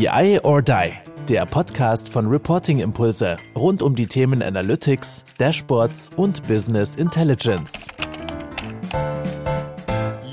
BI or Die, der Podcast von Reporting Impulse rund um die Themen Analytics, Dashboards und Business Intelligence.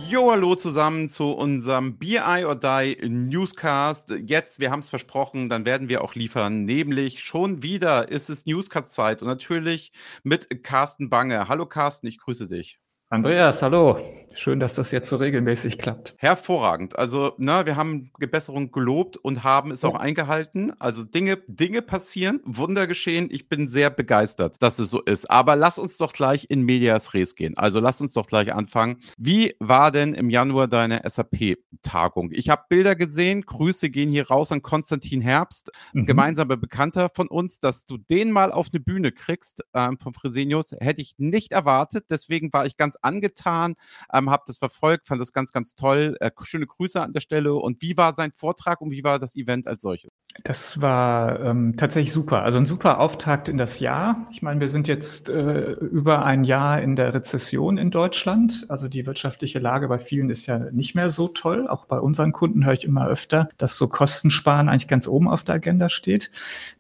Jo, hallo zusammen zu unserem BI or Die Newscast. Jetzt, wir haben es versprochen, dann werden wir auch liefern. Nämlich schon wieder ist es Newscast-Zeit und natürlich mit Carsten Bange. Hallo Carsten, ich grüße dich. Andreas, hallo. Schön, dass das jetzt so regelmäßig klappt. Hervorragend. Also, na, wir haben Gebesserung gelobt und haben es auch eingehalten. Also Dinge, Dinge passieren, Wunder geschehen. Ich bin sehr begeistert, dass es so ist. Aber lass uns doch gleich in Medias Res gehen. Also lass uns doch gleich anfangen. Wie war denn im Januar deine SAP-Tagung? Ich habe Bilder gesehen. Grüße gehen hier raus an Konstantin Herbst, mhm. gemeinsamer Bekannter von uns, dass du den mal auf eine Bühne kriegst ähm, von Fresenius. Hätte ich nicht erwartet. Deswegen war ich ganz angetan, ähm, habe das verfolgt, fand das ganz, ganz toll. Äh, schöne Grüße an der Stelle. Und wie war sein Vortrag und wie war das Event als solches? Das war ähm, tatsächlich super. Also ein super Auftakt in das Jahr. Ich meine, wir sind jetzt äh, über ein Jahr in der Rezession in Deutschland. Also die wirtschaftliche Lage bei vielen ist ja nicht mehr so toll. Auch bei unseren Kunden höre ich immer öfter, dass so Kostensparen eigentlich ganz oben auf der Agenda steht.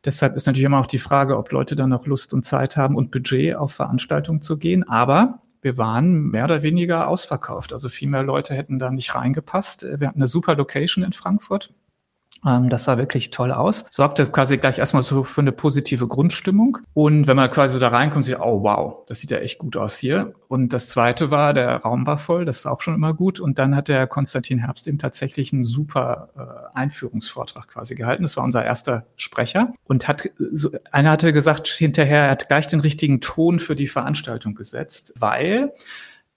Deshalb ist natürlich immer auch die Frage, ob Leute dann noch Lust und Zeit haben und Budget auf Veranstaltungen zu gehen. Aber wir waren mehr oder weniger ausverkauft. Also viel mehr Leute hätten da nicht reingepasst. Wir hatten eine super Location in Frankfurt. Ähm, das sah wirklich toll aus. Sorgte quasi gleich erstmal so für eine positive Grundstimmung. Und wenn man quasi so da reinkommt, sieht, oh wow, das sieht ja echt gut aus hier. Und das zweite war, der Raum war voll, das ist auch schon immer gut. Und dann hat der Konstantin Herbst eben tatsächlich einen super äh, Einführungsvortrag quasi gehalten. Das war unser erster Sprecher. Und hat, so, einer hatte gesagt hinterher, er hat gleich den richtigen Ton für die Veranstaltung gesetzt, weil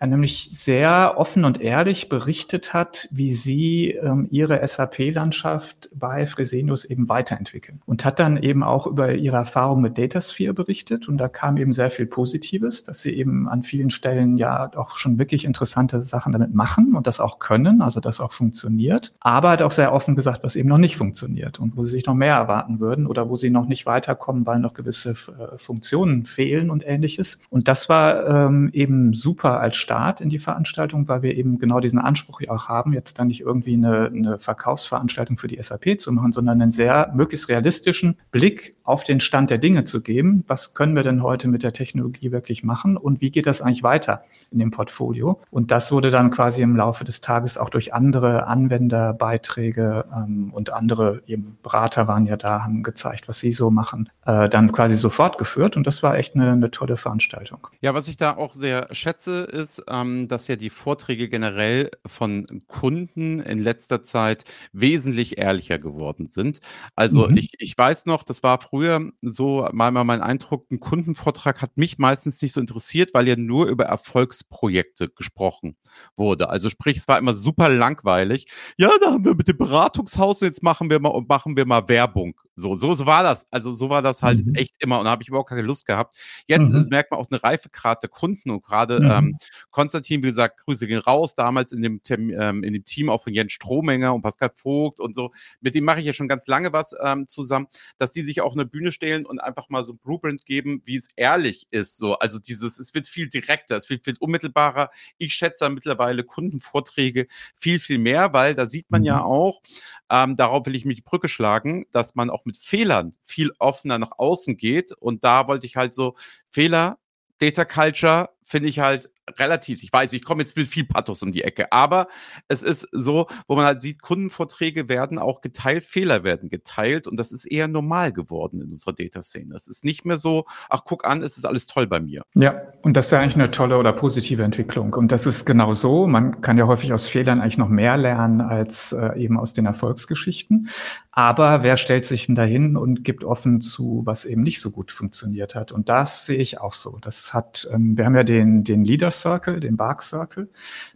nämlich sehr offen und ehrlich berichtet hat, wie sie ähm, ihre SAP-Landschaft bei Fresenius eben weiterentwickeln. Und hat dann eben auch über ihre Erfahrung mit Datasphere berichtet. Und da kam eben sehr viel Positives, dass sie eben an vielen Stellen ja auch schon wirklich interessante Sachen damit machen und das auch können, also das auch funktioniert. Aber hat auch sehr offen gesagt, was eben noch nicht funktioniert und wo sie sich noch mehr erwarten würden oder wo sie noch nicht weiterkommen, weil noch gewisse äh, Funktionen fehlen und ähnliches. Und das war ähm, eben super als Start in die Veranstaltung, weil wir eben genau diesen Anspruch ja auch haben, jetzt dann nicht irgendwie eine, eine Verkaufsveranstaltung für die SAP zu machen, sondern einen sehr möglichst realistischen Blick auf den Stand der Dinge zu geben. Was können wir denn heute mit der Technologie wirklich machen und wie geht das eigentlich weiter in dem Portfolio? Und das wurde dann quasi im Laufe des Tages auch durch andere Anwenderbeiträge ähm, und andere eben Berater waren ja da, haben gezeigt, was sie so machen, äh, dann quasi so fortgeführt. Und das war echt eine, eine tolle Veranstaltung. Ja, was ich da auch sehr schätze, ist, ähm, dass ja die Vorträge generell von Kunden in letzter Zeit wesentlich ehrlicher geworden sind. Also mhm. ich, ich weiß noch, das war früher so mal, mein Eindruck, ein Kundenvortrag hat mich meistens nicht so interessiert, weil ja nur über Erfolgsprojekte gesprochen wurde. Also sprich, es war immer super langweilig. Ja, da haben wir mit dem Beratungshaus, jetzt machen wir mal machen wir mal Werbung. So, so, so war das. Also so war das halt mhm. echt immer und da habe ich überhaupt keine Lust gehabt. Jetzt mhm. merkt man auch eine Reifegrad der Kunden und gerade mhm. ähm, Konstantin, wie gesagt, Grüße gehen raus, damals in dem, ähm, in dem Team auch von Jens Strohmenger und Pascal Vogt und so. Mit dem mache ich ja schon ganz lange was ähm, zusammen, dass die sich auf eine Bühne stellen und einfach mal so ein Blueprint geben, wie es ehrlich ist. So, also dieses, es wird viel direkter, es wird viel unmittelbarer. Ich schätze mittlerweile Kundenvorträge viel, viel mehr, weil da sieht man ja mhm. auch, ähm, darauf will ich mich die Brücke schlagen, dass man auch mit Fehlern viel offener nach außen geht. Und da wollte ich halt so Fehler, Data Culture finde ich halt relativ, ich weiß, ich komme jetzt mit viel Pathos um die Ecke, aber es ist so, wo man halt sieht, Kundenvorträge werden auch geteilt, Fehler werden geteilt und das ist eher normal geworden in unserer Data-Szene. Es ist nicht mehr so, ach, guck an, es ist alles toll bei mir. Ja, und das ist ja eigentlich eine tolle oder positive Entwicklung und das ist genau so. Man kann ja häufig aus Fehlern eigentlich noch mehr lernen als äh, eben aus den Erfolgsgeschichten. Aber wer stellt sich denn dahin und gibt offen zu, was eben nicht so gut funktioniert hat? Und das sehe ich auch so. Das hat, ähm, wir haben ja den, den Leader Circle, den Bark Circle.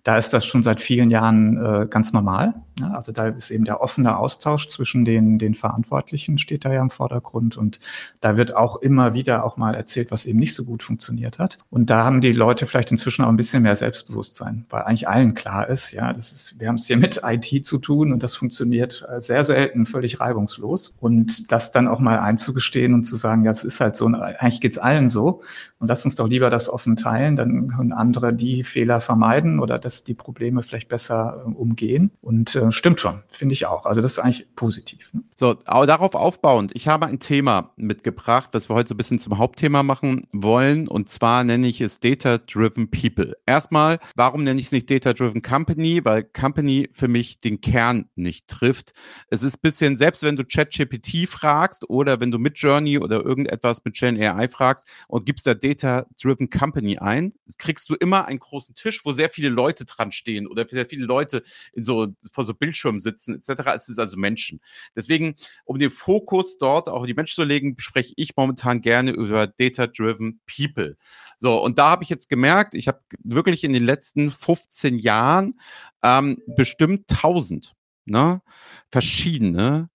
Da ist das schon seit vielen Jahren äh, ganz normal. Ja, also da ist eben der offene Austausch zwischen den, den Verantwortlichen steht da ja im Vordergrund. Und da wird auch immer wieder auch mal erzählt, was eben nicht so gut funktioniert hat. Und da haben die Leute vielleicht inzwischen auch ein bisschen mehr Selbstbewusstsein, weil eigentlich allen klar ist, ja, das ist, wir haben es hier mit IT zu tun und das funktioniert äh, sehr selten völlig reibungslos. Und das dann auch mal einzugestehen und zu sagen, ja, es ist halt so, eigentlich geht's allen so. Und lass uns doch lieber das offen teilen, dann können die Fehler vermeiden oder dass die Probleme vielleicht besser äh, umgehen. Und äh, stimmt schon, finde ich auch. Also das ist eigentlich positiv. Ne? So, aber darauf aufbauend, ich habe ein Thema mitgebracht, das wir heute so ein bisschen zum Hauptthema machen wollen. Und zwar nenne ich es Data-Driven People. Erstmal, warum nenne ich es nicht Data-Driven Company? Weil Company für mich den Kern nicht trifft. Es ist ein bisschen, selbst wenn du ChatGPT fragst oder wenn du mit Journey oder irgendetwas mit Gen AI fragst und gibst da Data-Driven Company ein, kriegst du immer einen großen Tisch, wo sehr viele Leute dran stehen oder sehr viele Leute in so, vor so Bildschirmen sitzen, etc. Es ist also Menschen. Deswegen deswegen, um den Fokus dort auch in die Menschen zu legen, spreche ich momentan gerne über Data-Driven People. So, und da habe ich jetzt gemerkt, ich habe wirklich in den letzten 15 Jahren ähm, bestimmt 1000 ne, verschiedene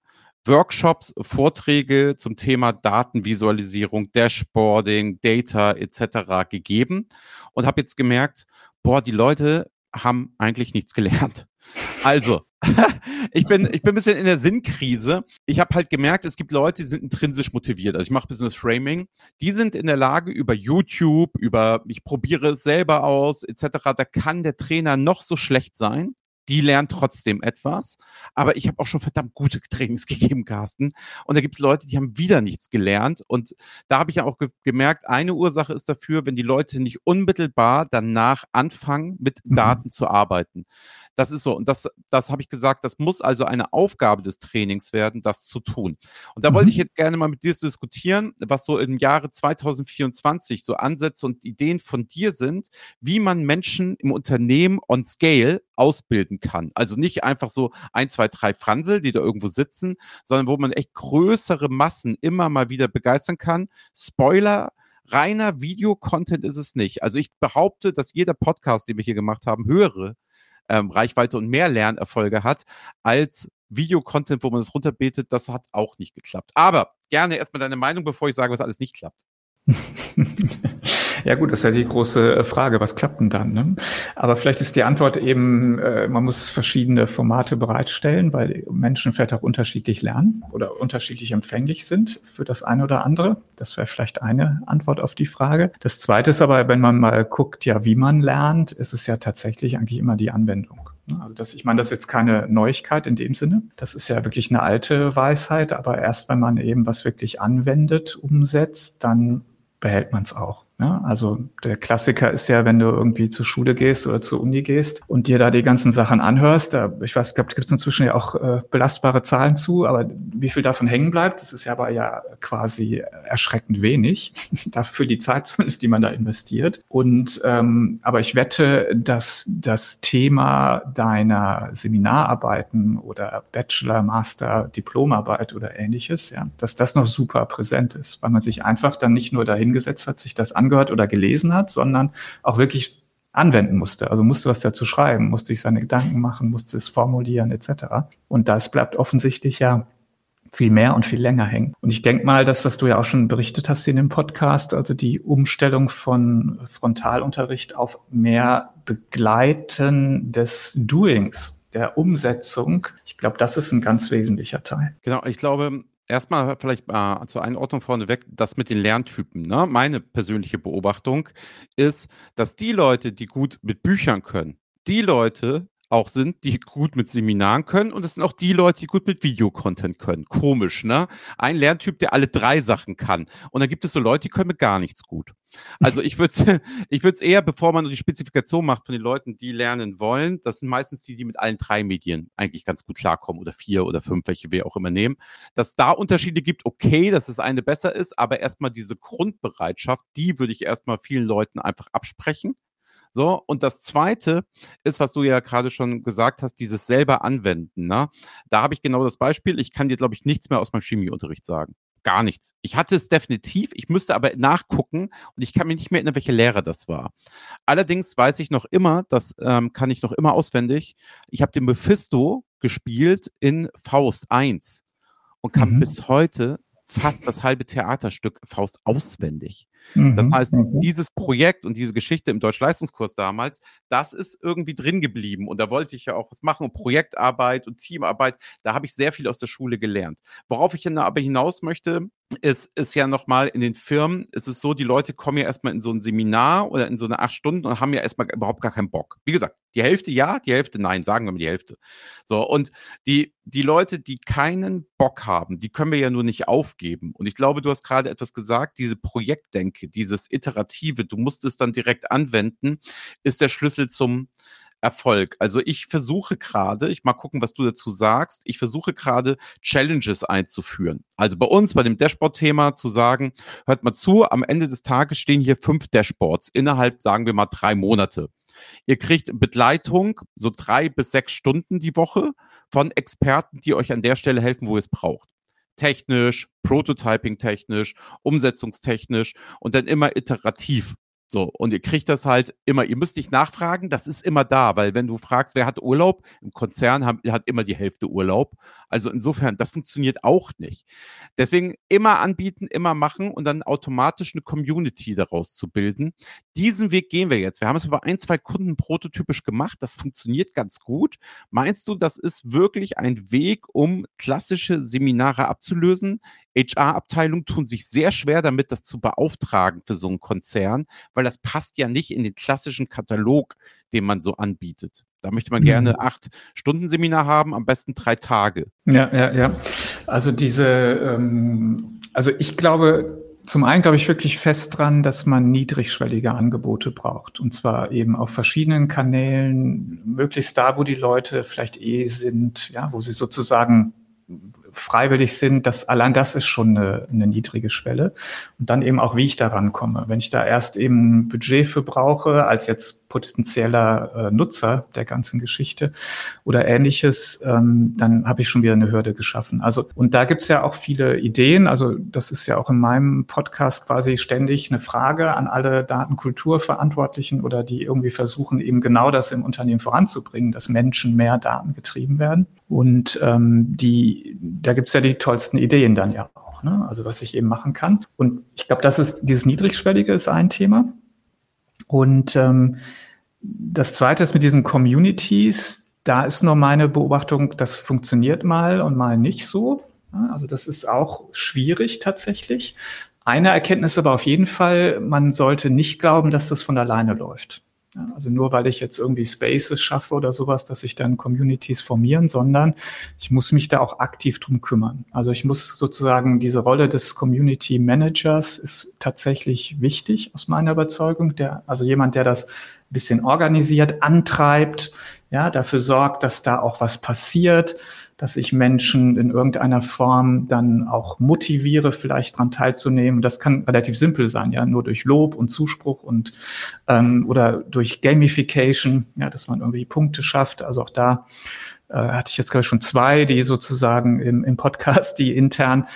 Workshops, Vorträge zum Thema Datenvisualisierung, Dashboarding, Data etc. gegeben und habe jetzt gemerkt, boah, die Leute haben eigentlich nichts gelernt. Also, ich bin, ich bin ein bisschen in der Sinnkrise. Ich habe halt gemerkt, es gibt Leute, die sind intrinsisch motiviert. Also ich mache Business Framing. Die sind in der Lage, über YouTube, über ich probiere es selber aus, etc. Da kann der Trainer noch so schlecht sein die lernen trotzdem etwas. Aber ich habe auch schon verdammt gute Trainings gegeben, Carsten. Und da gibt es Leute, die haben wieder nichts gelernt. Und da habe ich ja auch ge gemerkt, eine Ursache ist dafür, wenn die Leute nicht unmittelbar danach anfangen, mit mhm. Daten zu arbeiten. Das ist so. Und das, das habe ich gesagt, das muss also eine Aufgabe des Trainings werden, das zu tun. Und da mhm. wollte ich jetzt gerne mal mit dir diskutieren, was so im Jahre 2024 so Ansätze und Ideen von dir sind, wie man Menschen im Unternehmen on Scale ausbilden kann. Also nicht einfach so ein, zwei, drei Fransel, die da irgendwo sitzen, sondern wo man echt größere Massen immer mal wieder begeistern kann. Spoiler, reiner Videocontent ist es nicht. Also ich behaupte, dass jeder Podcast, den wir hier gemacht haben, höhere ähm, Reichweite und mehr Lernerfolge hat als Videocontent, wo man es runterbetet. Das hat auch nicht geklappt. Aber gerne erstmal deine Meinung, bevor ich sage, was alles nicht klappt. Ja gut, das ist ja die große äh, Frage, was klappt denn dann? Ne? Aber vielleicht ist die Antwort eben, äh, man muss verschiedene Formate bereitstellen, weil Menschen vielleicht auch unterschiedlich lernen oder unterschiedlich empfänglich sind für das eine oder andere. Das wäre vielleicht eine Antwort auf die Frage. Das zweite ist aber, wenn man mal guckt, ja, wie man lernt, ist es ja tatsächlich eigentlich immer die Anwendung. Ne? Also das, ich meine, das ist jetzt keine Neuigkeit in dem Sinne. Das ist ja wirklich eine alte Weisheit, aber erst wenn man eben was wirklich anwendet, umsetzt, dann behält man es auch. Ja, also der Klassiker ist ja, wenn du irgendwie zur Schule gehst oder zur Uni gehst und dir da die ganzen Sachen anhörst, da, ich weiß, glaube, gibt es inzwischen ja auch äh, belastbare Zahlen zu, aber wie viel davon hängen bleibt, das ist ja aber ja quasi erschreckend wenig, dafür die Zeit zumindest, die man da investiert. Und ähm, aber ich wette, dass das Thema deiner Seminararbeiten oder Bachelor, Master, Diplomarbeit oder ähnliches, ja, dass das noch super präsent ist, weil man sich einfach dann nicht nur dahingesetzt hat, sich das angehört oder gelesen hat, sondern auch wirklich anwenden musste. Also musste was dazu schreiben, musste sich seine Gedanken machen, musste es formulieren etc. Und das bleibt offensichtlich ja viel mehr und viel länger hängen. Und ich denke mal, das, was du ja auch schon berichtet hast in dem Podcast, also die Umstellung von Frontalunterricht auf mehr Begleiten des Doings, der Umsetzung, ich glaube, das ist ein ganz wesentlicher Teil. Genau, ich glaube, erstmal vielleicht äh, zur Einordnung vorneweg, das mit den Lerntypen. Ne? Meine persönliche Beobachtung ist, dass die Leute, die gut mit Büchern können, die Leute, auch sind, die gut mit Seminaren können und es sind auch die Leute, die gut mit Videocontent können. Komisch, ne? Ein Lerntyp, der alle drei Sachen kann. Und dann gibt es so Leute, die können mit gar nichts gut. Also ich würde es ich würd's eher, bevor man die Spezifikation macht von den Leuten, die lernen wollen, das sind meistens die, die mit allen drei Medien eigentlich ganz gut klarkommen oder vier oder fünf, welche wir auch immer nehmen. Dass da Unterschiede gibt, okay, dass das eine besser ist, aber erstmal diese Grundbereitschaft, die würde ich erstmal vielen Leuten einfach absprechen so, und das zweite ist, was du ja gerade schon gesagt hast, dieses selber anwenden. Ne? Da habe ich genau das Beispiel. Ich kann dir, glaube ich, nichts mehr aus meinem Chemieunterricht sagen. Gar nichts. Ich hatte es definitiv, ich müsste aber nachgucken und ich kann mir nicht mehr erinnern, welche Lehre das war. Allerdings weiß ich noch immer, das ähm, kann ich noch immer auswendig, ich habe den Mephisto gespielt in Faust 1 und kann mhm. bis heute fast das halbe Theaterstück Faust auswendig. Das mhm, heißt, mhm. dieses Projekt und diese Geschichte im Deutschleistungskurs damals, das ist irgendwie drin geblieben. Und da wollte ich ja auch was machen und Projektarbeit und Teamarbeit. Da habe ich sehr viel aus der Schule gelernt. Worauf ich aber hinaus möchte, ist, ist ja nochmal in den Firmen, ist es so, die Leute kommen ja erstmal in so ein Seminar oder in so eine acht Stunden und haben ja erstmal überhaupt gar keinen Bock. Wie gesagt, die Hälfte ja, die Hälfte nein, sagen wir mal die Hälfte. So, und die, die Leute, die keinen Bock haben, die können wir ja nur nicht aufgeben. Und ich glaube, du hast gerade etwas gesagt, diese Projektdenke, dieses Iterative, du musst es dann direkt anwenden, ist der Schlüssel zum, Erfolg. Also ich versuche gerade, ich mal gucken, was du dazu sagst, ich versuche gerade Challenges einzuführen. Also bei uns, bei dem Dashboard-Thema zu sagen, hört mal zu, am Ende des Tages stehen hier fünf Dashboards innerhalb, sagen wir mal, drei Monate. Ihr kriegt Begleitung, so drei bis sechs Stunden die Woche von Experten, die euch an der Stelle helfen, wo ihr es braucht technisch, Prototyping-technisch, umsetzungstechnisch und dann immer iterativ. So, und ihr kriegt das halt immer, ihr müsst nicht nachfragen, das ist immer da, weil wenn du fragst, wer hat Urlaub, im Konzern haben, hat immer die Hälfte Urlaub. Also insofern, das funktioniert auch nicht. Deswegen immer anbieten, immer machen und dann automatisch eine Community daraus zu bilden. Diesen Weg gehen wir jetzt. Wir haben es bei ein, zwei Kunden prototypisch gemacht, das funktioniert ganz gut. Meinst du, das ist wirklich ein Weg, um klassische Seminare abzulösen? HR-Abteilungen tun sich sehr schwer damit, das zu beauftragen für so einen Konzern, weil das passt ja nicht in den klassischen Katalog, den man so anbietet. Da möchte man mhm. gerne acht Stunden Seminar haben, am besten drei Tage. Ja, ja, ja. Also diese, ähm, also ich glaube, zum einen glaube ich wirklich fest dran, dass man niedrigschwellige Angebote braucht. Und zwar eben auf verschiedenen Kanälen, möglichst da, wo die Leute vielleicht eh sind, ja, wo sie sozusagen freiwillig sind, das allein das ist schon eine, eine niedrige Schwelle. Und dann eben auch, wie ich daran komme. Wenn ich da erst eben ein Budget für brauche, als jetzt potenzieller äh, Nutzer der ganzen Geschichte oder ähnliches, ähm, dann habe ich schon wieder eine Hürde geschaffen. Also, und da gibt's ja auch viele Ideen. Also, das ist ja auch in meinem Podcast quasi ständig eine Frage an alle Datenkulturverantwortlichen oder die irgendwie versuchen, eben genau das im Unternehmen voranzubringen, dass Menschen mehr Daten getrieben werden. Und ähm, die, da gibt's ja die tollsten Ideen dann ja auch, ne? also was ich eben machen kann. Und ich glaube, das ist dieses Niedrigschwellige ist ein Thema. Und ähm, das Zweite ist mit diesen Communities. Da ist nur meine Beobachtung, das funktioniert mal und mal nicht so. Also das ist auch schwierig tatsächlich. Eine Erkenntnis aber auf jeden Fall, man sollte nicht glauben, dass das von alleine läuft. Ja, also nur weil ich jetzt irgendwie Spaces schaffe oder sowas, dass sich dann Communities formieren, sondern ich muss mich da auch aktiv drum kümmern. Also ich muss sozusagen diese Rolle des Community Managers ist tatsächlich wichtig aus meiner Überzeugung. Der, also jemand, der das ein bisschen organisiert, antreibt, ja, dafür sorgt, dass da auch was passiert, dass ich Menschen in irgendeiner Form dann auch motiviere, vielleicht daran teilzunehmen. Das kann relativ simpel sein, ja, nur durch Lob und Zuspruch und ähm, oder durch Gamification, ja, dass man irgendwie Punkte schafft. Also auch da äh, hatte ich jetzt glaube ich schon zwei, die sozusagen im, im Podcast, die intern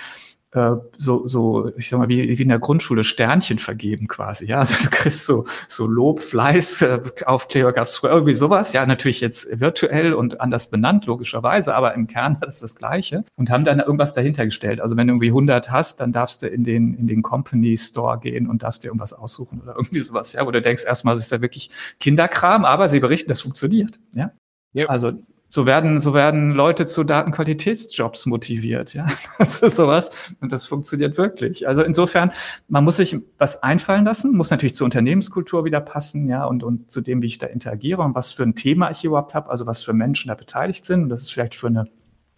so, so, ich sag mal, wie, wie in der Grundschule Sternchen vergeben quasi. Ja, also du kriegst so, so Lob, Fleiß, äh, Aufkleber gab es früher irgendwie sowas. Ja, natürlich jetzt virtuell und anders benannt, logischerweise, aber im Kern es das Gleiche und haben dann irgendwas dahinter gestellt. Also wenn du irgendwie 100 hast, dann darfst du in den, in den Company Store gehen und darfst dir irgendwas aussuchen oder irgendwie sowas. Ja, wo du denkst erstmal, das ist ja wirklich Kinderkram, aber sie berichten, das funktioniert. Ja, ja. Also so werden, so werden Leute zu Datenqualitätsjobs motiviert, ja. Das ist sowas. Und das funktioniert wirklich. Also insofern, man muss sich was einfallen lassen, muss natürlich zur Unternehmenskultur wieder passen, ja, und, und zu dem, wie ich da interagiere und was für ein Thema ich überhaupt habe, also was für Menschen da beteiligt sind. Und das ist vielleicht für eine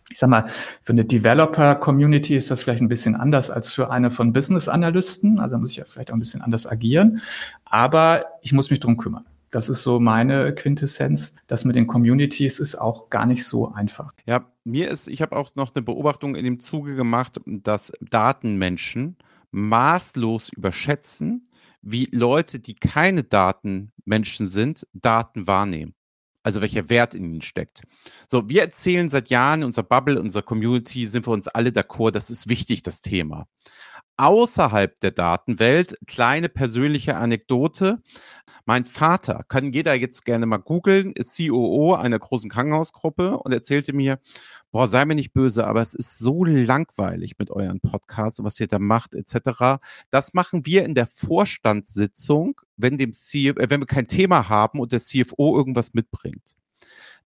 ich sag mal, für eine Developer-Community ist das vielleicht ein bisschen anders als für eine von Business-Analysten. Also muss ich ja vielleicht auch ein bisschen anders agieren. Aber ich muss mich drum kümmern. Das ist so meine Quintessenz. Das mit den Communities ist auch gar nicht so einfach. Ja, mir ist, ich habe auch noch eine Beobachtung in dem Zuge gemacht, dass Datenmenschen maßlos überschätzen, wie Leute, die keine Datenmenschen sind, Daten wahrnehmen. Also welcher Wert in ihnen steckt. So, wir erzählen seit Jahren in unserer Bubble, in unserer Community, sind wir uns alle d'accord, das ist wichtig, das Thema außerhalb der Datenwelt. Kleine persönliche Anekdote. Mein Vater, kann jeder jetzt gerne mal googeln, ist COO einer großen Krankenhausgruppe und erzählte mir, boah, sei mir nicht böse, aber es ist so langweilig mit euren Podcasts und was ihr da macht, etc. Das machen wir in der Vorstandssitzung, wenn dem CFO, äh, wenn wir kein Thema haben und der CFO irgendwas mitbringt.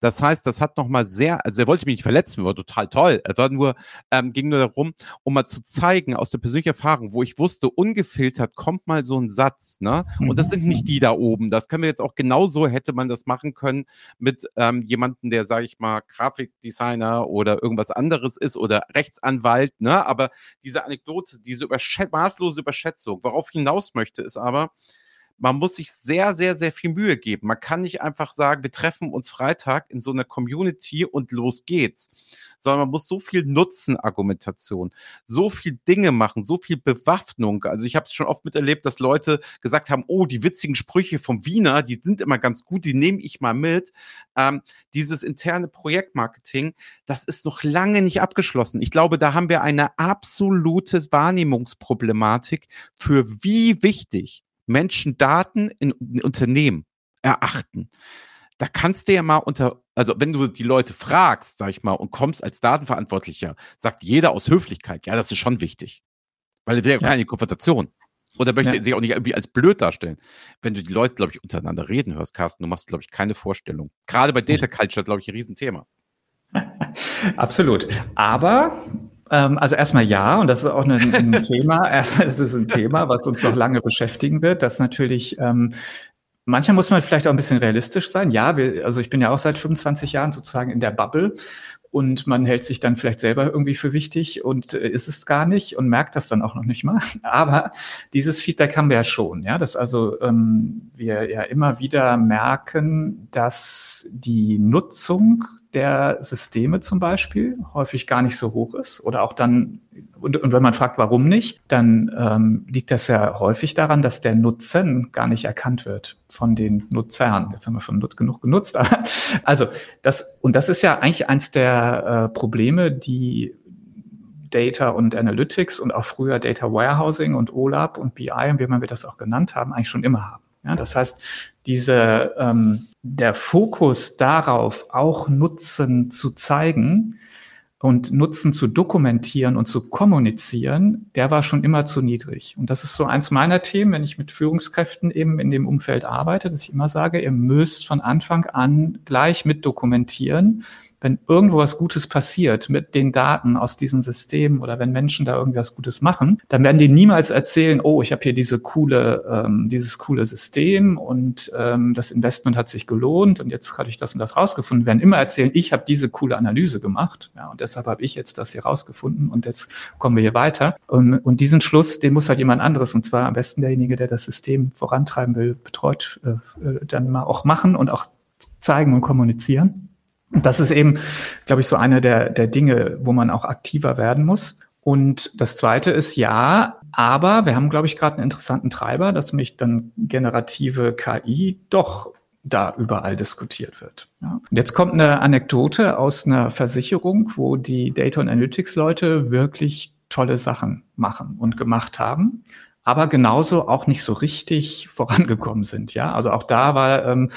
Das heißt, das hat nochmal sehr, also er wollte mich nicht verletzen, war total toll. Er war nur, ähm, ging nur darum, um mal zu zeigen aus der persönlichen Erfahrung, wo ich wusste, ungefiltert kommt mal so ein Satz, ne? Und das sind nicht die da oben. Das können wir jetzt auch genauso hätte man das machen können mit ähm, jemandem, der, sage ich mal, Grafikdesigner oder irgendwas anderes ist oder Rechtsanwalt, ne? Aber diese Anekdote, diese überschät maßlose Überschätzung, worauf ich hinaus möchte, ist aber, man muss sich sehr, sehr, sehr viel Mühe geben. Man kann nicht einfach sagen, wir treffen uns Freitag in so einer Community und los geht's, sondern man muss so viel Nutzenargumentation, so viel Dinge machen, so viel Bewaffnung. Also ich habe es schon oft miterlebt, dass Leute gesagt haben, oh, die witzigen Sprüche vom Wiener, die sind immer ganz gut, die nehme ich mal mit. Ähm, dieses interne Projektmarketing, das ist noch lange nicht abgeschlossen. Ich glaube, da haben wir eine absolute Wahrnehmungsproblematik für wie wichtig Menschen Daten in, in Unternehmen erachten. Da kannst du ja mal unter, also wenn du die Leute fragst, sag ich mal, und kommst als Datenverantwortlicher, sagt jeder aus Höflichkeit, ja, das ist schon wichtig. Weil er will ja keine Konfrontation. Oder möchte ja. sich auch nicht irgendwie als blöd darstellen. Wenn du die Leute, glaube ich, untereinander reden hörst, Carsten, du machst, glaube ich, keine Vorstellung. Gerade bei Data Culture, glaube ich, ein Riesenthema. Absolut. Aber also erstmal ja, und das ist auch ein, ein Thema. Erstmal ist es ein Thema, was uns noch lange beschäftigen wird, dass natürlich ähm, Manchmal muss man vielleicht auch ein bisschen realistisch sein. Ja, wir, also ich bin ja auch seit 25 Jahren sozusagen in der Bubble und man hält sich dann vielleicht selber irgendwie für wichtig und äh, ist es gar nicht und merkt das dann auch noch nicht mal. Aber dieses Feedback haben wir ja schon, ja, dass also ähm, wir ja immer wieder merken, dass die Nutzung der Systeme zum Beispiel häufig gar nicht so hoch ist oder auch dann, und, und wenn man fragt, warum nicht, dann ähm, liegt das ja häufig daran, dass der Nutzen gar nicht erkannt wird von den Nutzern. Jetzt haben wir schon genug genutzt, aber also das, und das ist ja eigentlich eins der äh, Probleme, die Data und Analytics und auch früher Data Warehousing und OLAP und BI und wie man wir das auch genannt haben, eigentlich schon immer haben. Ja, das heißt, diese, ähm, der Fokus darauf, auch Nutzen zu zeigen und Nutzen zu dokumentieren und zu kommunizieren, der war schon immer zu niedrig. Und das ist so eins meiner Themen, wenn ich mit Führungskräften eben in dem Umfeld arbeite, dass ich immer sage, ihr müsst von Anfang an gleich mit dokumentieren, wenn irgendwo was Gutes passiert mit den Daten aus diesen Systemen oder wenn Menschen da irgendwas Gutes machen, dann werden die niemals erzählen, oh, ich habe hier diese coole, ähm, dieses coole System und ähm, das Investment hat sich gelohnt und jetzt habe ich das und das rausgefunden. Wir werden immer erzählen, ich habe diese coole Analyse gemacht ja, und deshalb habe ich jetzt das hier rausgefunden und jetzt kommen wir hier weiter. Und, und diesen Schluss, den muss halt jemand anderes und zwar am besten derjenige, der das System vorantreiben will, betreut, äh, äh dann mal auch machen und auch zeigen und kommunizieren. Das ist eben, glaube ich, so eine der, der Dinge, wo man auch aktiver werden muss. Und das Zweite ist ja, aber wir haben, glaube ich, gerade einen interessanten Treiber, dass mich dann generative KI doch da überall diskutiert wird. Ja. Und jetzt kommt eine Anekdote aus einer Versicherung, wo die Data und Analytics Leute wirklich tolle Sachen machen und gemacht haben aber genauso auch nicht so richtig vorangekommen sind. Ja, also auch da war ähm,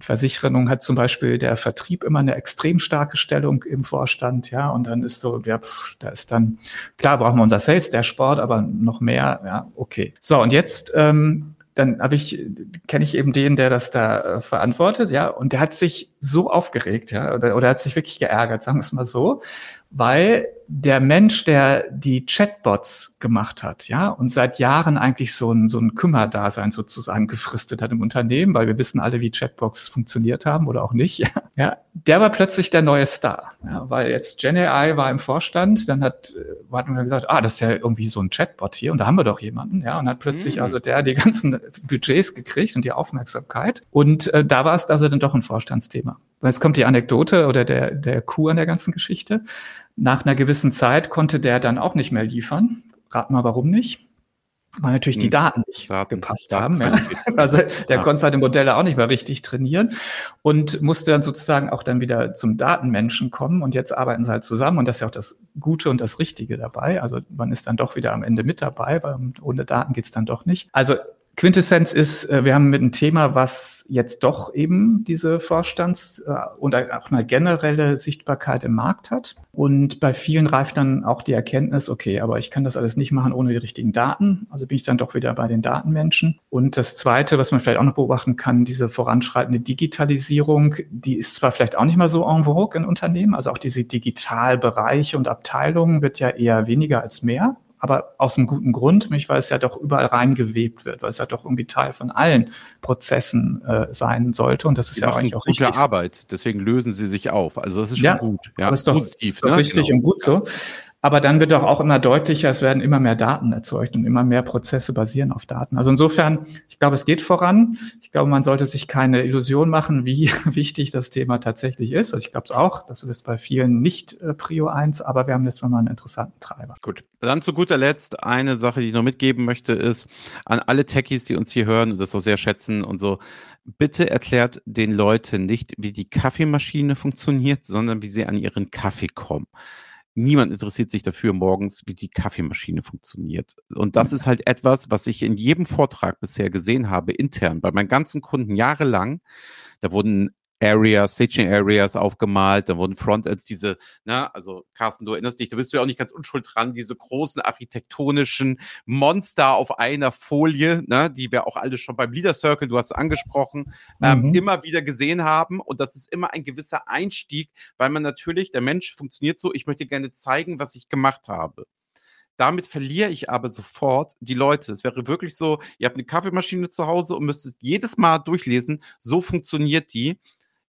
Versicherung hat zum Beispiel der Vertrieb immer eine extrem starke Stellung im Vorstand. Ja, und dann ist so, ja, pff, da ist dann klar brauchen wir unser Sales, der Sport, aber noch mehr. Ja, okay. So und jetzt ähm, dann habe ich, kenne ich eben den, der das da äh, verantwortet, ja, und der hat sich so aufgeregt, ja, oder, oder hat sich wirklich geärgert, sagen wir es mal so, weil der Mensch, der die Chatbots gemacht hat, ja, und seit Jahren eigentlich so ein, so ein Kümmerdasein sozusagen gefristet hat im Unternehmen, weil wir wissen alle, wie Chatbots funktioniert haben oder auch nicht, ja, der war plötzlich der neue Star, ja, weil jetzt GenAI war im Vorstand, dann hat, äh, hat man gesagt, ah, das ist ja irgendwie so ein Chatbot hier und da haben wir doch jemanden, ja, und hat plötzlich mhm. also der die ganzen Budgets gekriegt und die Aufmerksamkeit und äh, da war es also dann doch ein Vorstandsthema. Jetzt kommt die Anekdote oder der, der Coup an der ganzen Geschichte. Nach einer gewissen Zeit konnte der dann auch nicht mehr liefern. Rat mal, warum nicht? Weil natürlich hm. die Daten nicht Daten, gepasst Daten, haben. Ja. Also der ja. konnte seine Modelle auch nicht mehr richtig trainieren und musste dann sozusagen auch dann wieder zum Datenmenschen kommen. Und jetzt arbeiten sie halt zusammen und das ist ja auch das Gute und das Richtige dabei. Also man ist dann doch wieder am Ende mit dabei, weil ohne Daten geht's dann doch nicht. Also Quintessenz ist, äh, wir haben mit einem Thema, was jetzt doch eben diese Vorstands- äh, und auch eine generelle Sichtbarkeit im Markt hat. Und bei vielen reift dann auch die Erkenntnis, okay, aber ich kann das alles nicht machen ohne die richtigen Daten. Also bin ich dann doch wieder bei den Datenmenschen. Und das Zweite, was man vielleicht auch noch beobachten kann, diese voranschreitende Digitalisierung, die ist zwar vielleicht auch nicht mal so en vogue in Unternehmen, also auch diese Digitalbereiche und Abteilungen wird ja eher weniger als mehr aber aus einem guten Grund, nämlich weil es ja doch überall reingewebt wird, weil es ja doch irgendwie Teil von allen Prozessen äh, sein sollte. Und das ist Sie ja eigentlich auch gute richtig. Arbeit, deswegen lösen sie sich auf. Also das ist schon ja, gut. Ja, das ist doch, positiv, ist doch ne? richtig genau. und gut so. Aber dann wird doch auch immer deutlicher, es werden immer mehr Daten erzeugt und immer mehr Prozesse basieren auf Daten. Also insofern, ich glaube, es geht voran. Ich glaube, man sollte sich keine Illusion machen, wie wichtig das Thema tatsächlich ist. Also ich glaube es auch, das ist bei vielen nicht äh, Prio 1, aber wir haben jetzt nochmal einen interessanten Treiber. Gut. Dann zu guter Letzt eine Sache, die ich noch mitgeben möchte, ist an alle Techies, die uns hier hören und das so sehr schätzen und so, bitte erklärt den Leuten nicht, wie die Kaffeemaschine funktioniert, sondern wie sie an ihren Kaffee kommen. Niemand interessiert sich dafür morgens, wie die Kaffeemaschine funktioniert. Und das ist halt etwas, was ich in jedem Vortrag bisher gesehen habe, intern, bei meinen ganzen Kunden jahrelang. Da wurden Areas, Staging Areas aufgemalt, da wurden Frontends, diese, ne, also Carsten, du erinnerst dich, da bist du ja auch nicht ganz unschuld dran, diese großen architektonischen Monster auf einer Folie, ne, die wir auch alle schon beim Leader Circle, du hast es angesprochen, ähm, mhm. immer wieder gesehen haben. Und das ist immer ein gewisser Einstieg, weil man natürlich, der Mensch funktioniert so, ich möchte gerne zeigen, was ich gemacht habe. Damit verliere ich aber sofort die Leute. Es wäre wirklich so, ihr habt eine Kaffeemaschine zu Hause und müsstet jedes Mal durchlesen, so funktioniert die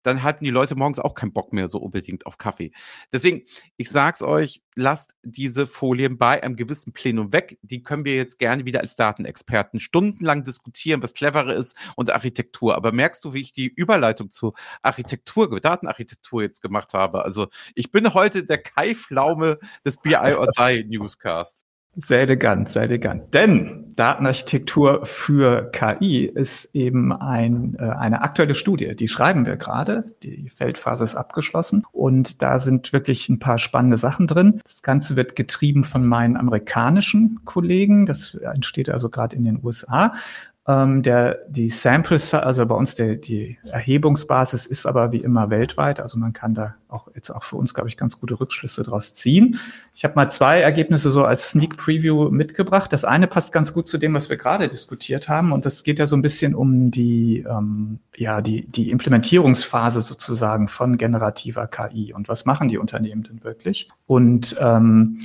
dann hatten die Leute morgens auch keinen Bock mehr so unbedingt auf Kaffee. Deswegen, ich sag's euch, lasst diese Folien bei einem gewissen Plenum weg. Die können wir jetzt gerne wieder als Datenexperten stundenlang diskutieren, was cleverer ist und Architektur. Aber merkst du, wie ich die Überleitung zu Architektur, Datenarchitektur jetzt gemacht habe? Also ich bin heute der Kai Pflaume des BI or Die Newscast. Sehr elegant, sehr elegant. Denn Datenarchitektur für KI ist eben ein, äh, eine aktuelle Studie. Die schreiben wir gerade. Die Feldphase ist abgeschlossen. Und da sind wirklich ein paar spannende Sachen drin. Das Ganze wird getrieben von meinen amerikanischen Kollegen. Das entsteht also gerade in den USA. Ähm, der, die Sample, also bei uns der, die Erhebungsbasis ist aber wie immer weltweit. Also man kann da auch jetzt auch für uns, glaube ich, ganz gute Rückschlüsse daraus ziehen. Ich habe mal zwei Ergebnisse so als Sneak Preview mitgebracht. Das eine passt ganz gut zu dem, was wir gerade diskutiert haben. Und das geht ja so ein bisschen um die, ähm, ja, die, die Implementierungsphase sozusagen von generativer KI. Und was machen die Unternehmen denn wirklich? Und ähm,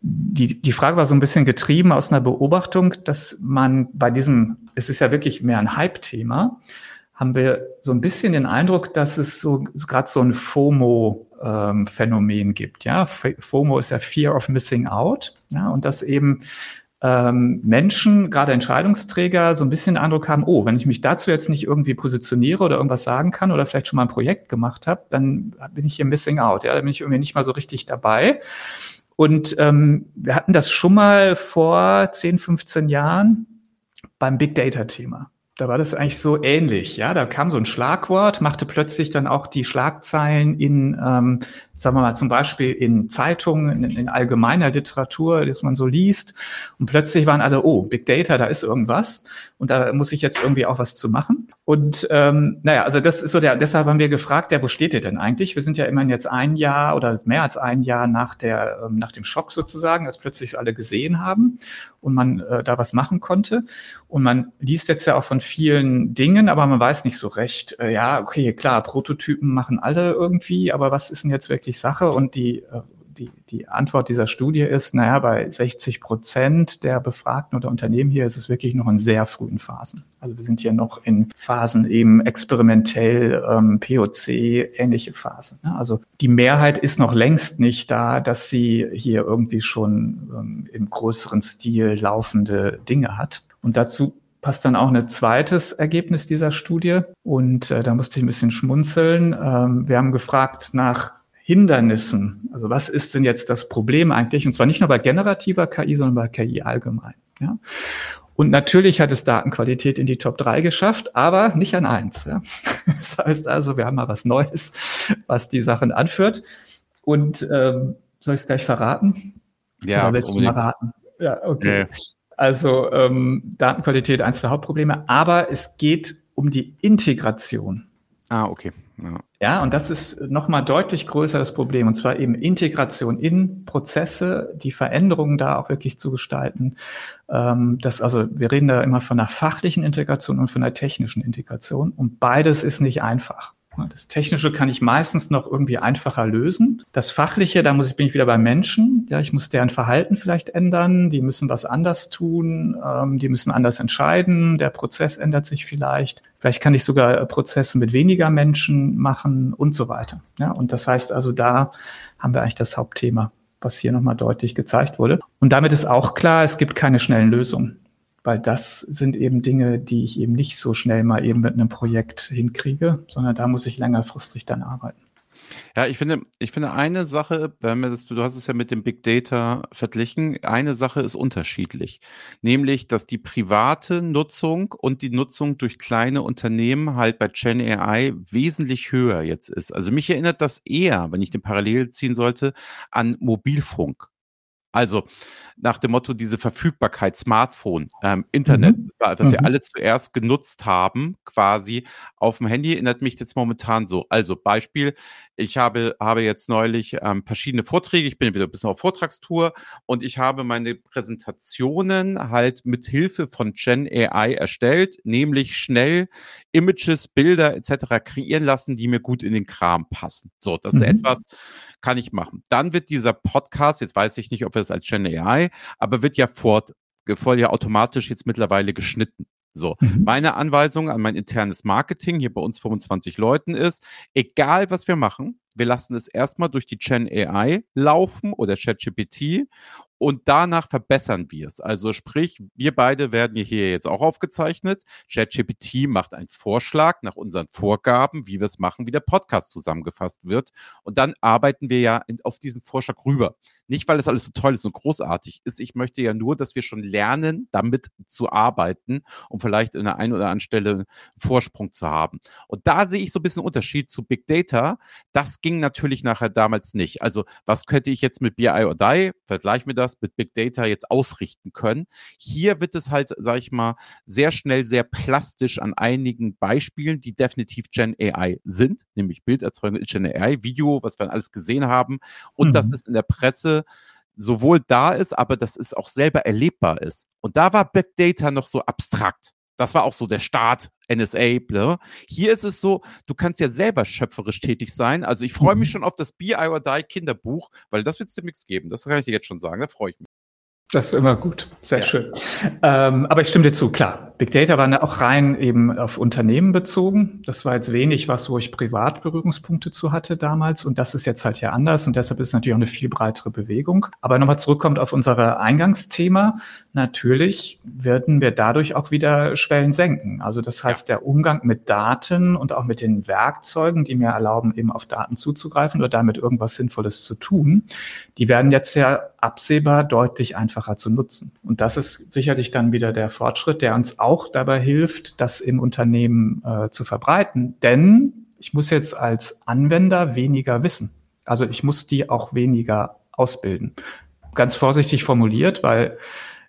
die, die Frage war so ein bisschen getrieben aus einer Beobachtung, dass man bei diesem, es ist ja wirklich mehr ein Hype-Thema, haben wir so ein bisschen den Eindruck, dass es so gerade so ein FOMO-Phänomen ähm, gibt. Ja, FOMO ist ja Fear of Missing Out. Ja, und dass eben ähm, Menschen, gerade Entscheidungsträger, so ein bisschen den Eindruck haben, oh, wenn ich mich dazu jetzt nicht irgendwie positioniere oder irgendwas sagen kann oder vielleicht schon mal ein Projekt gemacht habe, dann bin ich hier missing out. Ja, dann bin ich irgendwie nicht mal so richtig dabei. Und ähm, wir hatten das schon mal vor 10, 15 Jahren beim Big Data-Thema. Da war das eigentlich so ähnlich, ja. Da kam so ein Schlagwort, machte plötzlich dann auch die Schlagzeilen in ähm, sagen wir mal zum Beispiel in Zeitungen, in, in, allgemeiner Literatur, das man so liest. Und plötzlich waren alle, oh, Big Data, da ist irgendwas. Und da muss ich jetzt irgendwie auch was zu machen. Und ähm, naja, also das ist so der, deshalb haben wir gefragt, der, wo steht ihr denn eigentlich? Wir sind ja immerhin jetzt ein Jahr oder mehr als ein Jahr nach der, ähm, nach dem Schock sozusagen, als plötzlich alle gesehen haben und man äh, da was machen konnte. Und man liest jetzt ja auch von vielen Dingen, aber man weiß nicht so recht, äh, ja, okay, klar, Prototypen machen alle irgendwie, aber was ist denn jetzt wirklich wirklich Sache und die, äh, die, die Antwort dieser Studie ist, naja, bei 60 Prozent der Befragten oder Unternehmen hier ist es wirklich noch in sehr frühen Phasen. Also wir sind hier noch in Phasen eben experimentell, ähm, POC, ähnliche Phasen. Ne? Also die Mehrheit ist noch längst nicht da, dass sie hier irgendwie schon ähm, im größeren Stil laufende Dinge hat. Und dazu passt dann auch ein zweites Ergebnis dieser Studie. Und äh, da musste ich ein bisschen schmunzeln. Ähm, wir haben gefragt nach Hindernissen. Also was ist denn jetzt das Problem eigentlich? Und zwar nicht nur bei generativer KI, sondern bei KI allgemein. Ja? Und natürlich hat es Datenqualität in die Top 3 geschafft, aber nicht an eins. Ja? Das heißt also, wir haben mal was Neues, was die Sachen anführt. Und ähm, soll ich es gleich verraten? Ja, Oder willst unbedingt. du mal raten? Ja, okay. Nee. Also ähm, Datenqualität eines der Hauptprobleme, aber es geht um die Integration. Ah, okay. Ja. ja, und das ist nochmal deutlich größer das Problem, und zwar eben Integration in Prozesse, die Veränderungen da auch wirklich zu gestalten. Ähm, das, also wir reden da immer von einer fachlichen Integration und von einer technischen Integration, und beides ist nicht einfach. Das Technische kann ich meistens noch irgendwie einfacher lösen. Das Fachliche, da muss ich, bin ich wieder bei Menschen. Ja, ich muss deren Verhalten vielleicht ändern. Die müssen was anders tun. Ähm, die müssen anders entscheiden. Der Prozess ändert sich vielleicht. Vielleicht kann ich sogar Prozesse mit weniger Menschen machen und so weiter. Ja, und das heißt also, da haben wir eigentlich das Hauptthema, was hier nochmal deutlich gezeigt wurde. Und damit ist auch klar, es gibt keine schnellen Lösungen weil das sind eben Dinge, die ich eben nicht so schnell mal eben mit einem Projekt hinkriege, sondern da muss ich längerfristig dann arbeiten. Ja, ich finde, ich finde eine Sache, du hast es ja mit dem Big Data verglichen, eine Sache ist unterschiedlich, nämlich, dass die private Nutzung und die Nutzung durch kleine Unternehmen halt bei Gen AI wesentlich höher jetzt ist. Also mich erinnert das eher, wenn ich den Parallel ziehen sollte, an Mobilfunk. Also nach dem Motto, diese Verfügbarkeit, Smartphone, ähm, Internet, mhm. das, wir mhm. alle zuerst genutzt haben, quasi auf dem Handy, erinnert mich jetzt momentan so. Also Beispiel, ich habe, habe jetzt neulich ähm, verschiedene Vorträge, ich bin wieder ein bisschen auf Vortragstour und ich habe meine Präsentationen halt mit Hilfe von Gen AI erstellt, nämlich schnell Images, Bilder etc. kreieren lassen, die mir gut in den Kram passen. So, das mhm. ist etwas, kann ich machen. Dann wird dieser Podcast, jetzt weiß ich nicht, ob wir es als Gen AI, aber wird ja fort, voll ja automatisch jetzt mittlerweile geschnitten. So, mhm. meine Anweisung an mein internes Marketing hier bei uns 25 Leuten ist, egal was wir machen, wir lassen es erstmal durch die Gen AI laufen oder ChatGPT und danach verbessern wir es. Also sprich, wir beide werden hier jetzt auch aufgezeichnet. ChatGPT macht einen Vorschlag nach unseren Vorgaben, wie wir es machen, wie der Podcast zusammengefasst wird. Und dann arbeiten wir ja auf diesen Vorschlag rüber. Nicht, weil es alles so toll ist und großartig ist. Ich möchte ja nur, dass wir schon lernen, damit zu arbeiten, um vielleicht in der einen oder anderen Stelle einen Vorsprung zu haben. Und da sehe ich so ein bisschen Unterschied zu Big Data. Das ging natürlich nachher damals nicht. Also, was könnte ich jetzt mit BI or Die, vergleich mir das, mit Big Data jetzt ausrichten können? Hier wird es halt, sage ich mal, sehr schnell, sehr plastisch an einigen Beispielen, die definitiv Gen AI sind, nämlich Bilderzeugung Gen AI, Video, was wir alles gesehen haben. Und mhm. das ist in der Presse sowohl da ist, aber dass es auch selber erlebbar ist. Und da war Big Data noch so abstrakt. Das war auch so der Start, NSA. Blah. Hier ist es so, du kannst ja selber schöpferisch tätig sein. Also ich freue mich mhm. schon auf das Be I or Die Kinderbuch, weil das wird es demnächst geben. Das kann ich dir jetzt schon sagen. Da freue ich mich. Das ist immer gut, sehr ja. schön. Ähm, aber ich stimme dir zu, klar. Big Data war auch rein eben auf Unternehmen bezogen. Das war jetzt wenig was, wo ich privat Berührungspunkte zu hatte damals. Und das ist jetzt halt ja anders. Und deshalb ist es natürlich auch eine viel breitere Bewegung. Aber nochmal zurückkommt auf unser Eingangsthema. Natürlich werden wir dadurch auch wieder Schwellen senken. Also das heißt, ja. der Umgang mit Daten und auch mit den Werkzeugen, die mir erlauben, eben auf Daten zuzugreifen oder damit irgendwas Sinnvolles zu tun, die werden jetzt ja absehbar deutlich einfacher zu nutzen. Und das ist sicherlich dann wieder der Fortschritt, der uns auch dabei hilft, das im Unternehmen äh, zu verbreiten. Denn ich muss jetzt als Anwender weniger wissen. Also ich muss die auch weniger ausbilden. Ganz vorsichtig formuliert, weil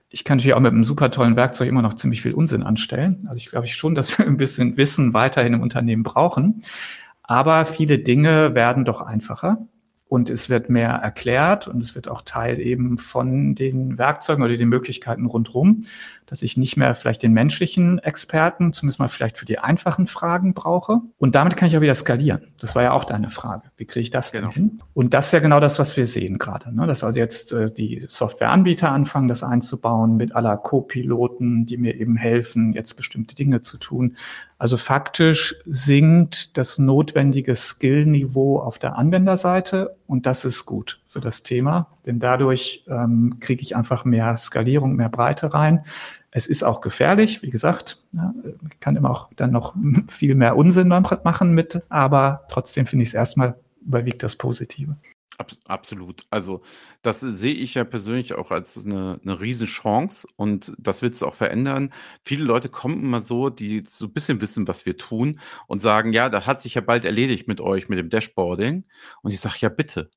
ich kann natürlich auch mit einem super tollen Werkzeug immer noch ziemlich viel Unsinn anstellen. Also ich glaube schon, dass wir ein bisschen Wissen weiterhin im Unternehmen brauchen. Aber viele Dinge werden doch einfacher und es wird mehr erklärt und es wird auch Teil eben von den Werkzeugen oder den Möglichkeiten rundherum, dass ich nicht mehr vielleicht den menschlichen Experten, zumindest mal vielleicht für die einfachen Fragen brauche. Und damit kann ich auch wieder skalieren. Das war ja auch deine Frage. Wie kriege ich das genau. denn hin? Und das ist ja genau das, was wir sehen gerade. Ne? Dass also jetzt äh, die Softwareanbieter anfangen, das einzubauen mit aller Co-Piloten, die mir eben helfen, jetzt bestimmte Dinge zu tun. Also faktisch sinkt das notwendige Skillniveau auf der Anwenderseite und das ist gut für das Thema, denn dadurch ähm, kriege ich einfach mehr Skalierung, mehr Breite rein. Es ist auch gefährlich, wie gesagt, ja, kann immer auch dann noch viel mehr Unsinn machen mit, aber trotzdem finde ich es erstmal überwiegt das Positive. absolut. Also das sehe ich ja persönlich auch als eine, eine Riesenchance und das wird es auch verändern. Viele Leute kommen immer so, die so ein bisschen wissen, was wir tun und sagen, ja, das hat sich ja bald erledigt mit euch, mit dem Dashboarding. Und ich sage, ja bitte,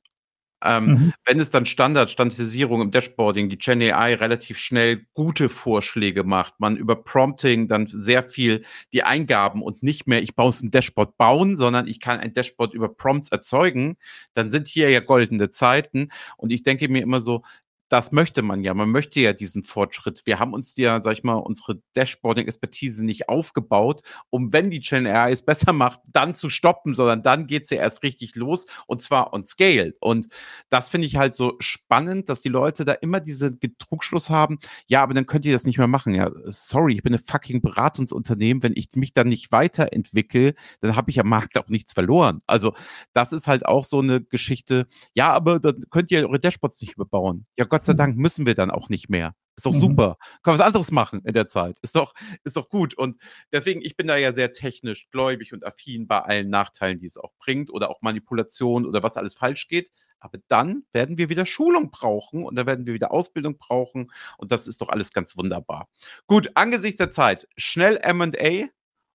Ähm, mhm. Wenn es dann Standard, Standardisierung im Dashboarding, die Gen AI relativ schnell gute Vorschläge macht, man über Prompting dann sehr viel die Eingaben und nicht mehr, ich baue ein Dashboard bauen, sondern ich kann ein Dashboard über Prompts erzeugen, dann sind hier ja goldene Zeiten. Und ich denke mir immer so, das möchte man ja. Man möchte ja diesen Fortschritt. Wir haben uns ja, sag ich mal, unsere Dashboarding-Expertise nicht aufgebaut, um, wenn die Gen AI es besser macht, dann zu stoppen, sondern dann geht es ja erst richtig los und zwar on scale. Und das finde ich halt so spannend, dass die Leute da immer diese Trugschluss haben. Ja, aber dann könnt ihr das nicht mehr machen. Ja, sorry, ich bin ein fucking Beratungsunternehmen. Wenn ich mich dann nicht weiterentwickle, dann habe ich am Markt auch nichts verloren. Also, das ist halt auch so eine Geschichte. Ja, aber dann könnt ihr eure Dashboards nicht überbauen. Ja, Gott Gott sei mhm. Dank müssen wir dann auch nicht mehr. Ist doch mhm. super. Kann was anderes machen in der Zeit. Ist doch, ist doch gut. Und deswegen, ich bin da ja sehr technisch gläubig und affin bei allen Nachteilen, die es auch bringt oder auch Manipulation oder was alles falsch geht. Aber dann werden wir wieder Schulung brauchen und dann werden wir wieder Ausbildung brauchen. Und das ist doch alles ganz wunderbar. Gut, angesichts der Zeit, schnell MA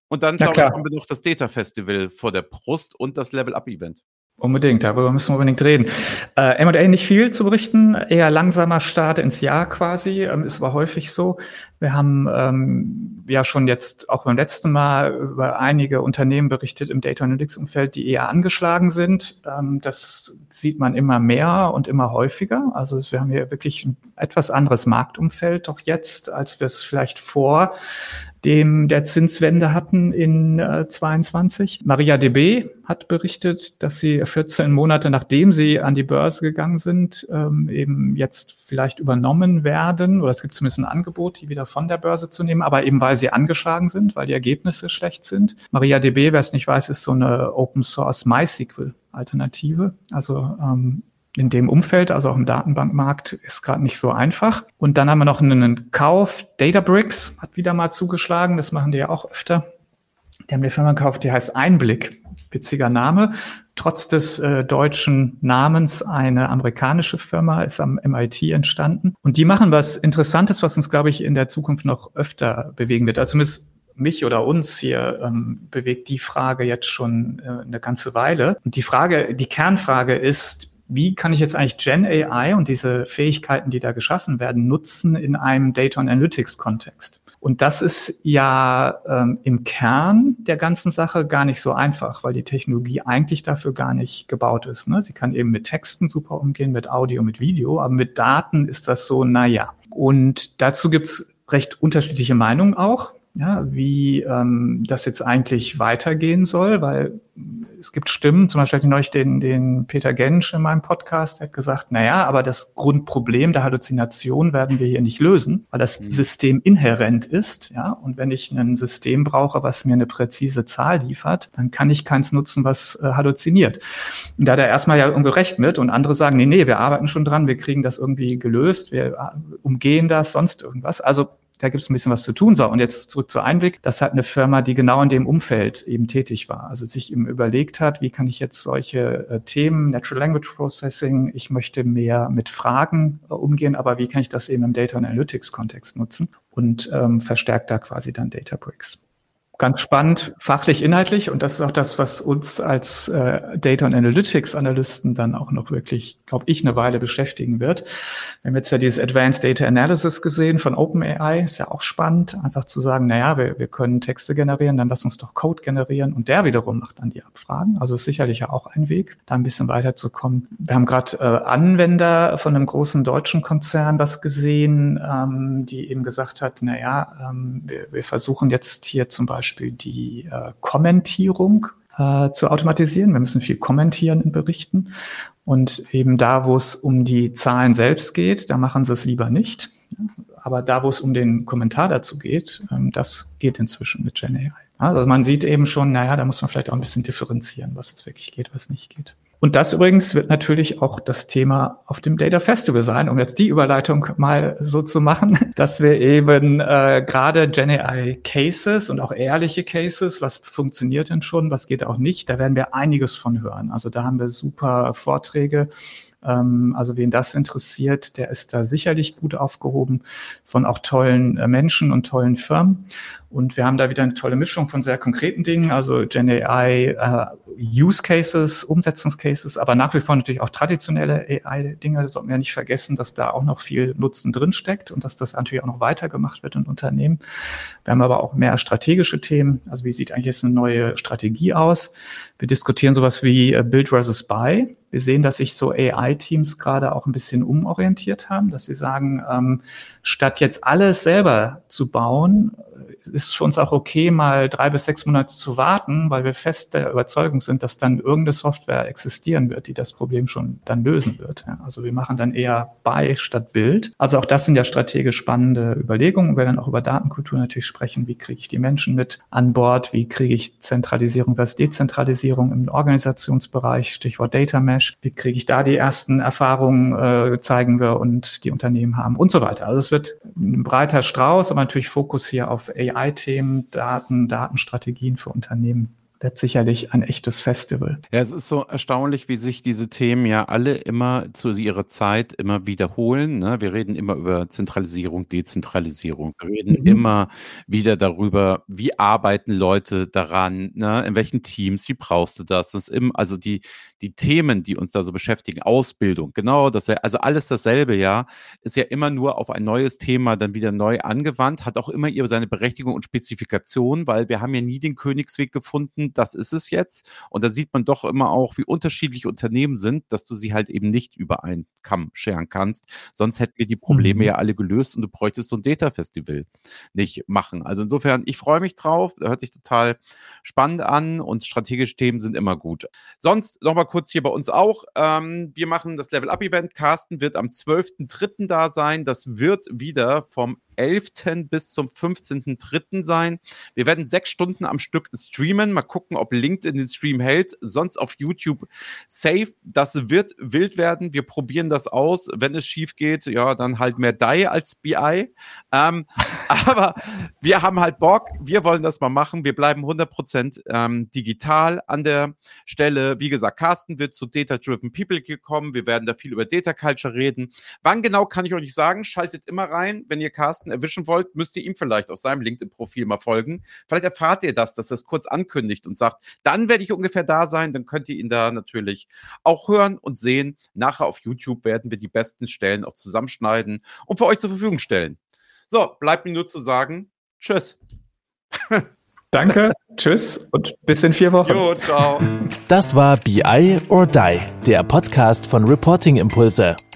und dann, glaube ich, haben wir noch das Data Festival vor der Brust und das Level Up Event. Unbedingt, darüber müssen wir unbedingt reden. Äh, M&A nicht viel zu berichten, eher langsamer Start ins Jahr quasi, ähm, ist aber häufig so. Wir haben ähm, ja schon jetzt auch beim letzten Mal über einige Unternehmen berichtet im Data Analytics Umfeld, die eher angeschlagen sind. Ähm, das sieht man immer mehr und immer häufiger. Also wir haben hier wirklich ein etwas anderes Marktumfeld doch jetzt, als wir es vielleicht vor dem der Zinswende hatten in äh, 22. MariaDB hat berichtet, dass sie 14 Monate nachdem sie an die Börse gegangen sind, ähm, eben jetzt vielleicht übernommen werden. Oder es gibt zumindest ein Angebot, die wieder von der Börse zu nehmen, aber eben weil sie angeschlagen sind, weil die Ergebnisse schlecht sind. MariaDB, wer es nicht weiß, ist so eine Open Source MySQL Alternative. Also ähm, in dem Umfeld, also auch im Datenbankmarkt, ist gerade nicht so einfach. Und dann haben wir noch einen Kauf. Databricks hat wieder mal zugeschlagen. Das machen die ja auch öfter. Die haben eine Firma gekauft, die heißt Einblick. Witziger Name. Trotz des äh, deutschen Namens eine amerikanische Firma, ist am MIT entstanden. Und die machen was Interessantes, was uns, glaube ich, in der Zukunft noch öfter bewegen wird. Also zumindest mich oder uns hier ähm, bewegt die Frage jetzt schon äh, eine ganze Weile. Und die Frage, die Kernfrage ist, wie kann ich jetzt eigentlich Gen AI und diese Fähigkeiten, die da geschaffen werden, nutzen in einem Data Analytics Kontext? Und das ist ja ähm, im Kern der ganzen Sache gar nicht so einfach, weil die Technologie eigentlich dafür gar nicht gebaut ist. Ne? Sie kann eben mit Texten super umgehen, mit Audio, mit Video, aber mit Daten ist das so, naja. Und dazu gibt's recht unterschiedliche Meinungen auch ja, wie ähm, das jetzt eigentlich weitergehen soll, weil es gibt Stimmen, zum Beispiel hatte ich neulich den, den Peter Gensch in meinem Podcast, der hat gesagt, na ja, aber das Grundproblem der Halluzination werden wir hier nicht lösen, weil das mhm. System inhärent ist, ja, und wenn ich ein System brauche, was mir eine präzise Zahl liefert, dann kann ich keins nutzen, was äh, halluziniert. Und da hat er erstmal ja irgendwie recht mit und andere sagen, nee, nee, wir arbeiten schon dran, wir kriegen das irgendwie gelöst, wir äh, umgehen das, sonst irgendwas. Also da gibt es ein bisschen was zu tun. So, und jetzt zurück zu Einblick. Das hat eine Firma, die genau in dem Umfeld eben tätig war. Also sich eben überlegt hat, wie kann ich jetzt solche äh, Themen, Natural Language Processing, ich möchte mehr mit Fragen äh, umgehen, aber wie kann ich das eben im Data Analytics Kontext nutzen und ähm, verstärkt da quasi dann Databricks ganz spannend, fachlich, inhaltlich. Und das ist auch das, was uns als äh, Data und Analytics Analysten dann auch noch wirklich, glaube ich, eine Weile beschäftigen wird. Wir haben jetzt ja dieses Advanced Data Analysis gesehen von OpenAI. Ist ja auch spannend, einfach zu sagen, na ja, wir, wir können Texte generieren, dann lass uns doch Code generieren. Und der wiederum macht dann die Abfragen. Also ist sicherlich ja auch ein Weg, da ein bisschen weiterzukommen. Wir haben gerade äh, Anwender von einem großen deutschen Konzern was gesehen, ähm, die eben gesagt hat, na ja, ähm, wir, wir versuchen jetzt hier zum Beispiel Beispiel die äh, Kommentierung äh, zu automatisieren. Wir müssen viel kommentieren in Berichten. Und eben da, wo es um die Zahlen selbst geht, da machen sie es lieber nicht. Aber da, wo es um den Kommentar dazu geht, ähm, das geht inzwischen mit GenAI. Also man sieht eben schon, naja, da muss man vielleicht auch ein bisschen differenzieren, was jetzt wirklich geht, was nicht geht. Und das übrigens wird natürlich auch das Thema auf dem Data Festival sein, um jetzt die Überleitung mal so zu machen, dass wir eben äh, gerade GenAI Cases und auch ehrliche Cases, was funktioniert denn schon, was geht auch nicht, da werden wir einiges von hören. Also da haben wir super Vorträge Ähm, also wen das interessiert, der ist da sicherlich gut aufgehoben von auch tollen äh, Menschen und tollen Firmen. Und wir haben da wieder eine tolle Mischung von sehr konkreten Dingen, also Gen AI, äh, Use Cases, Umsetzungscases, aber nach wie vor natürlich auch traditionelle AI-Dinge. Das sollten wir ja nicht vergessen, dass da auch noch viel Nutzen drinsteckt und dass das natürlich auch noch weitergemacht wird in Unternehmen. Wir haben aber auch mehr strategische Themen. Also wie sieht eigentlich jetzt eine neue Strategie aus? Wir diskutieren sowas wie äh, Build versus Buy. Wir sehen, dass sich so AI-Teams gerade auch ein bisschen umorientiert haben, dass sie sagen, ähm, statt jetzt alles selber zu bauen, ist für uns auch okay, mal drei bis sechs Monate zu warten, weil wir fest der Überzeugung sind, dass dann irgendeine Software existieren wird, die das Problem schon dann lösen wird. Ja, also wir machen dann eher Buy statt Bild. Also auch das sind ja strategisch spannende Überlegungen. Wir werden auch über Datenkultur natürlich sprechen. Wie kriege ich die Menschen mit an Bord? Wie kriege ich Zentralisierung versus Dezentralisierung im Organisationsbereich? Stichwort Data Mesh. Wie kriege ich da die ersten Erfahrungen, äh, zeigen wir und die Unternehmen haben und so weiter. Also es wird ein breiter Strauß, aber natürlich Fokus hier auf AI AI-Themen, Daten, Datenstrategien für Unternehmen wird sicherlich ein echtes Festival. Ja, es ist so erstaunlich, wie sich diese Themen ja alle immer zu ihrer Zeit immer wiederholen. Ne? Wir reden immer über Zentralisierung, Dezentralisierung. Wir reden mhm. immer wieder darüber, wie arbeiten Leute daran, ne? in welchen Teams, wie brauchst du das? das ist immer, also die, die Themen, die uns da so beschäftigen, Ausbildung, genau, das, also alles dasselbe, ja, ist ja immer nur auf ein neues Thema dann wieder neu angewandt, hat auch immer ihr seine Berechtigung und Spezifikation, weil wir haben ja nie den Königsweg gefunden, das ist es jetzt. Und da sieht man doch immer auch, wie unterschiedlich Unternehmen sind, dass du sie halt eben nicht über einen Kamm scheren kannst. Sonst hätten wir die Probleme mhm. ja alle gelöst und du bräuchtest so ein Data-Festival nicht machen. Also insofern, ich freue mich drauf, hört sich total spannend an und strategische Themen sind immer gut. Sonst nochmal kurz hier bei uns auch. Ähm, wir machen das Level Up Event. Carsten wird am 12.03. da sein. Das wird wieder vom 11. bis zum 15.3. sein. Wir werden sechs Stunden am Stück streamen. Mal gucken, ob LinkedIn den Stream hält. Sonst auf YouTube safe. Das wird wild werden. Wir probieren das aus. Wenn es schief geht, ja, dann halt mehr DAI als BI. Ähm, aber wir haben halt Bock. Wir wollen das mal machen. Wir bleiben 100% ähm, digital an der Stelle. Wie gesagt, Carsten wird zu Data Driven People gekommen. Wir werden da viel über Data Culture reden. Wann genau kann ich euch nicht sagen. Schaltet immer rein, wenn ihr Carsten Carsten erwischen wollt, müsst ihr ihm vielleicht auf seinem LinkedIn-Profil mal folgen. Vielleicht erfahrt ihr das, dass er es kurz ankündigt und sagt, dann werde ich ungefähr da sein, dann könnt ihr ihn da natürlich auch hören und sehen. Nachher auf YouTube werden wir die besten Stellen auch zusammenschneiden und für euch zur Verfügung stellen. So, bleibt mir nur zu sagen, tschüss. Danke, tschüss und bis in vier Wochen. Jo, ciao. Das war BI or Die, der Podcast von Reporting Impulse.